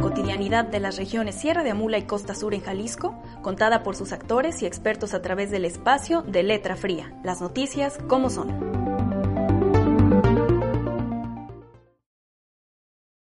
cotidianidad de las regiones Sierra de Amula y Costa Sur en Jalisco, contada por sus actores y expertos a través del espacio de Letra Fría. Las noticias como son.